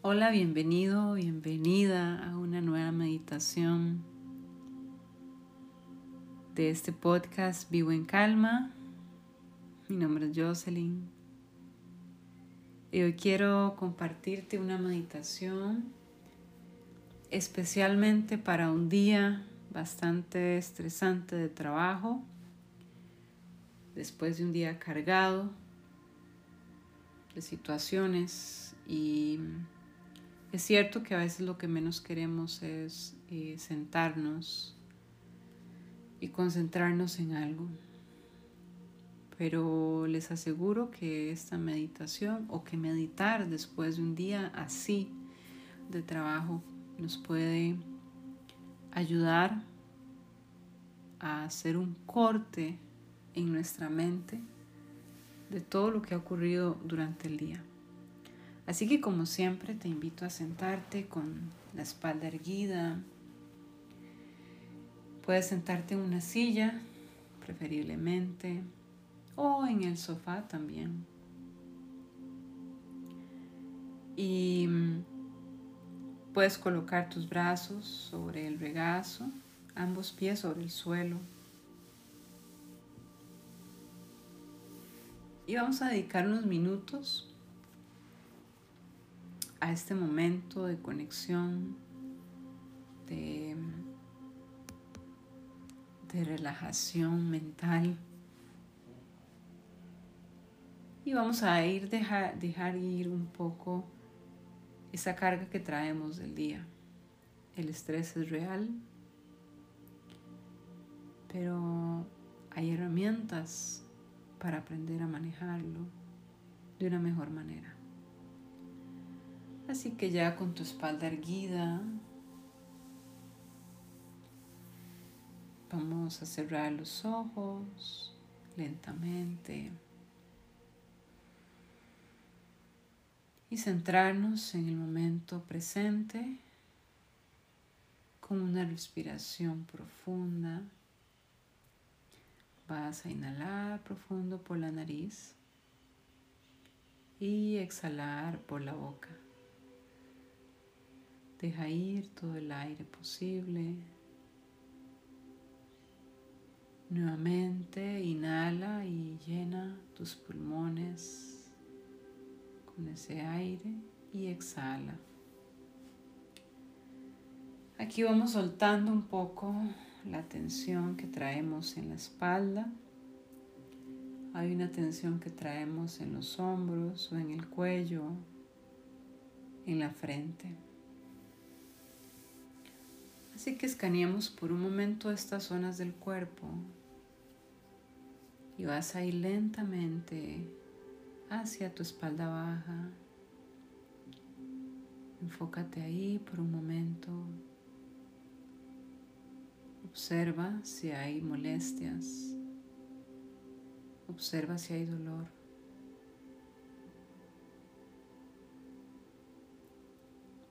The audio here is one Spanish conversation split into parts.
Hola, bienvenido, bienvenida a una nueva meditación de este podcast Vivo en Calma. Mi nombre es Jocelyn y hoy quiero compartirte una meditación especialmente para un día bastante estresante de trabajo, después de un día cargado de situaciones y es cierto que a veces lo que menos queremos es eh, sentarnos y concentrarnos en algo. Pero les aseguro que esta meditación o que meditar después de un día así de trabajo nos puede ayudar a hacer un corte en nuestra mente de todo lo que ha ocurrido durante el día. Así que como siempre te invito a sentarte con la espalda erguida. Puedes sentarte en una silla, preferiblemente, o en el sofá también. Y mm, puedes colocar tus brazos sobre el regazo, ambos pies sobre el suelo. Y vamos a dedicar unos minutos a este momento de conexión, de, de relajación mental. Y vamos a ir dejar, dejar ir un poco esa carga que traemos del día. El estrés es real, pero hay herramientas para aprender a manejarlo de una mejor manera. Así que ya con tu espalda erguida, vamos a cerrar los ojos lentamente y centrarnos en el momento presente con una respiración profunda. Vas a inhalar profundo por la nariz y exhalar por la boca. Deja ir todo el aire posible. Nuevamente inhala y llena tus pulmones con ese aire y exhala. Aquí vamos soltando un poco la tensión que traemos en la espalda. Hay una tensión que traemos en los hombros o en el cuello, en la frente. Así que escaneamos por un momento estas zonas del cuerpo y vas a ir lentamente hacia tu espalda baja. Enfócate ahí por un momento. Observa si hay molestias. Observa si hay dolor.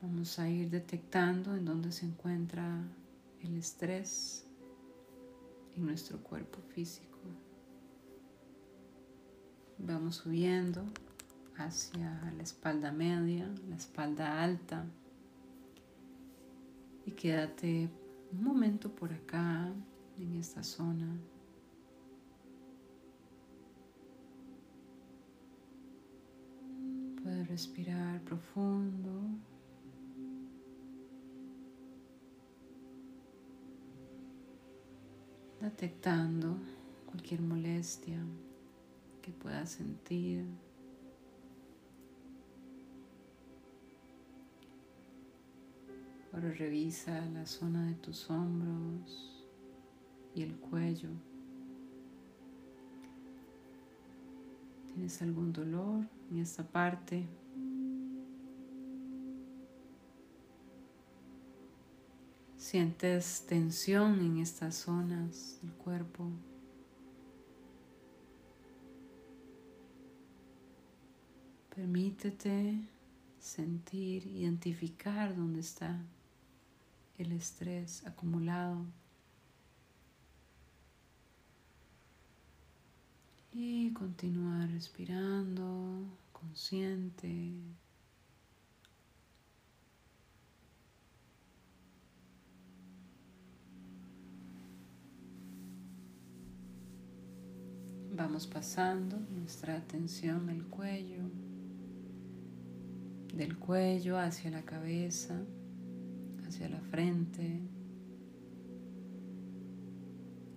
Vamos a ir detectando en dónde se encuentra el estrés en nuestro cuerpo físico. Vamos subiendo hacia la espalda media, la espalda alta. Y quédate un momento por acá, en esta zona. Puedes respirar profundo. Detectando cualquier molestia que puedas sentir. Ahora revisa la zona de tus hombros y el cuello. ¿Tienes algún dolor en esta parte? Sientes tensión en estas zonas del cuerpo. Permítete sentir, identificar dónde está el estrés acumulado. Y continúa respirando, consciente, vamos pasando nuestra atención al cuello, del cuello hacia la cabeza, hacia la frente.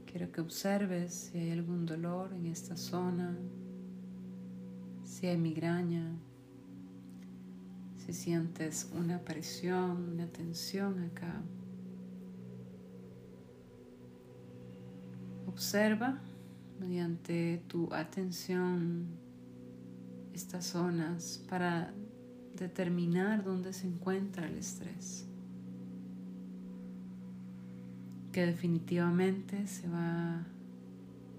Quiero que observes si hay algún dolor en esta zona, si hay migraña, si sientes una presión, una tensión acá. Observa mediante tu atención estas zonas para determinar dónde se encuentra el estrés, que definitivamente se va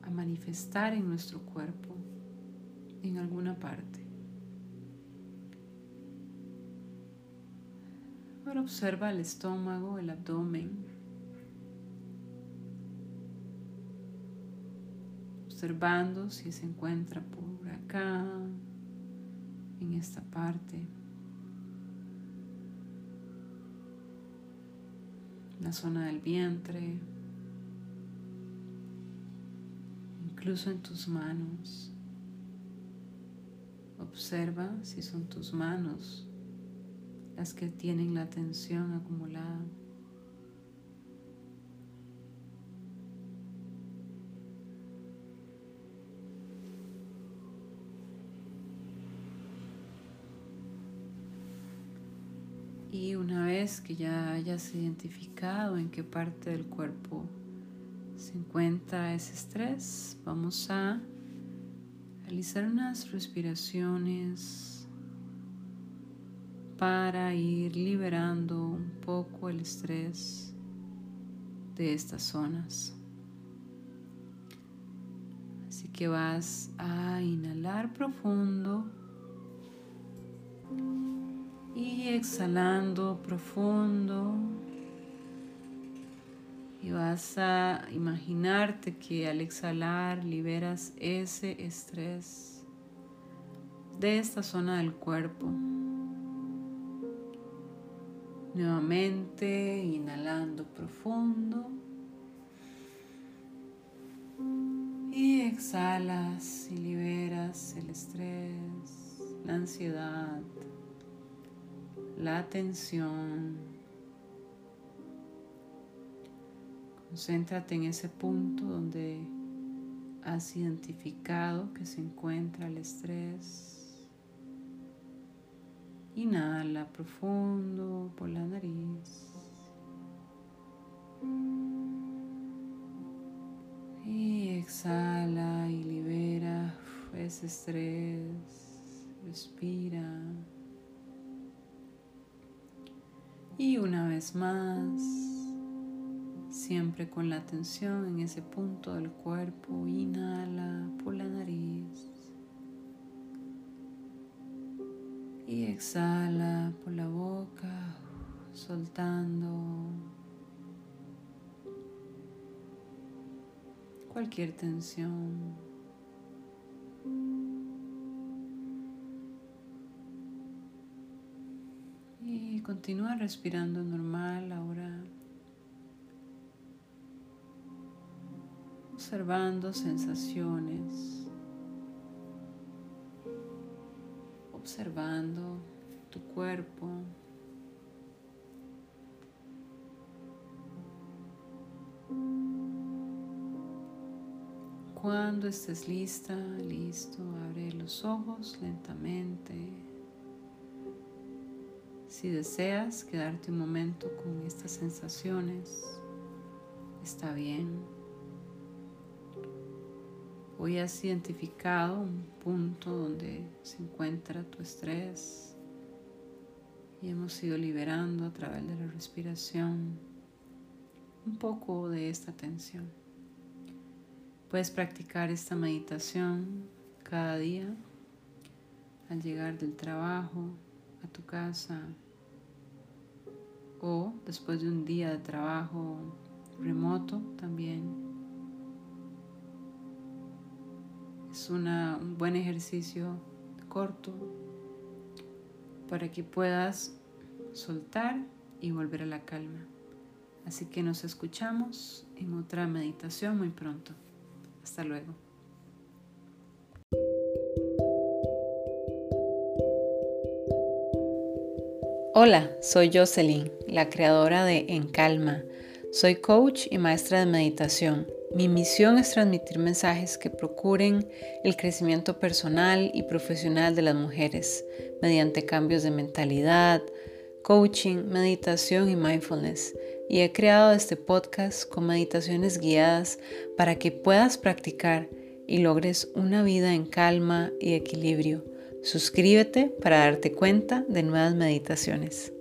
a manifestar en nuestro cuerpo, en alguna parte. Ahora observa el estómago, el abdomen, observando si se encuentra por acá, en esta parte. La zona del vientre, incluso en tus manos. Observa si son tus manos las que tienen la tensión acumulada. Una vez que ya hayas identificado en qué parte del cuerpo se encuentra ese estrés, vamos a realizar unas respiraciones para ir liberando un poco el estrés de estas zonas. Así que vas a inhalar profundo exhalando profundo. Y vas a imaginarte que al exhalar liberas ese estrés de esta zona del cuerpo. Nuevamente inhalando profundo. Y exhalas y liberas el estrés, la ansiedad, la atención. Concéntrate en ese punto donde has identificado que se encuentra el estrés. Inhala profundo por la nariz. Y exhala y libera ese estrés. Respira. Y una vez más, siempre con la atención en ese punto del cuerpo, inhala por la nariz. Y exhala por la boca, soltando cualquier tensión. Continúa respirando normal ahora. Observando sensaciones. Observando tu cuerpo. Cuando estés lista, listo, abre los ojos lentamente. Si deseas quedarte un momento con estas sensaciones, está bien. Hoy has identificado un punto donde se encuentra tu estrés y hemos ido liberando a través de la respiración un poco de esta tensión. Puedes practicar esta meditación cada día al llegar del trabajo a tu casa o después de un día de trabajo remoto también. Es un buen ejercicio corto para que puedas soltar y volver a la calma. Así que nos escuchamos en otra meditación muy pronto. Hasta luego. Hola, soy Jocelyn, la creadora de En Calma. Soy coach y maestra de meditación. Mi misión es transmitir mensajes que procuren el crecimiento personal y profesional de las mujeres mediante cambios de mentalidad, coaching, meditación y mindfulness. Y he creado este podcast con meditaciones guiadas para que puedas practicar y logres una vida en calma y equilibrio Suscríbete para darte cuenta de nuevas meditaciones.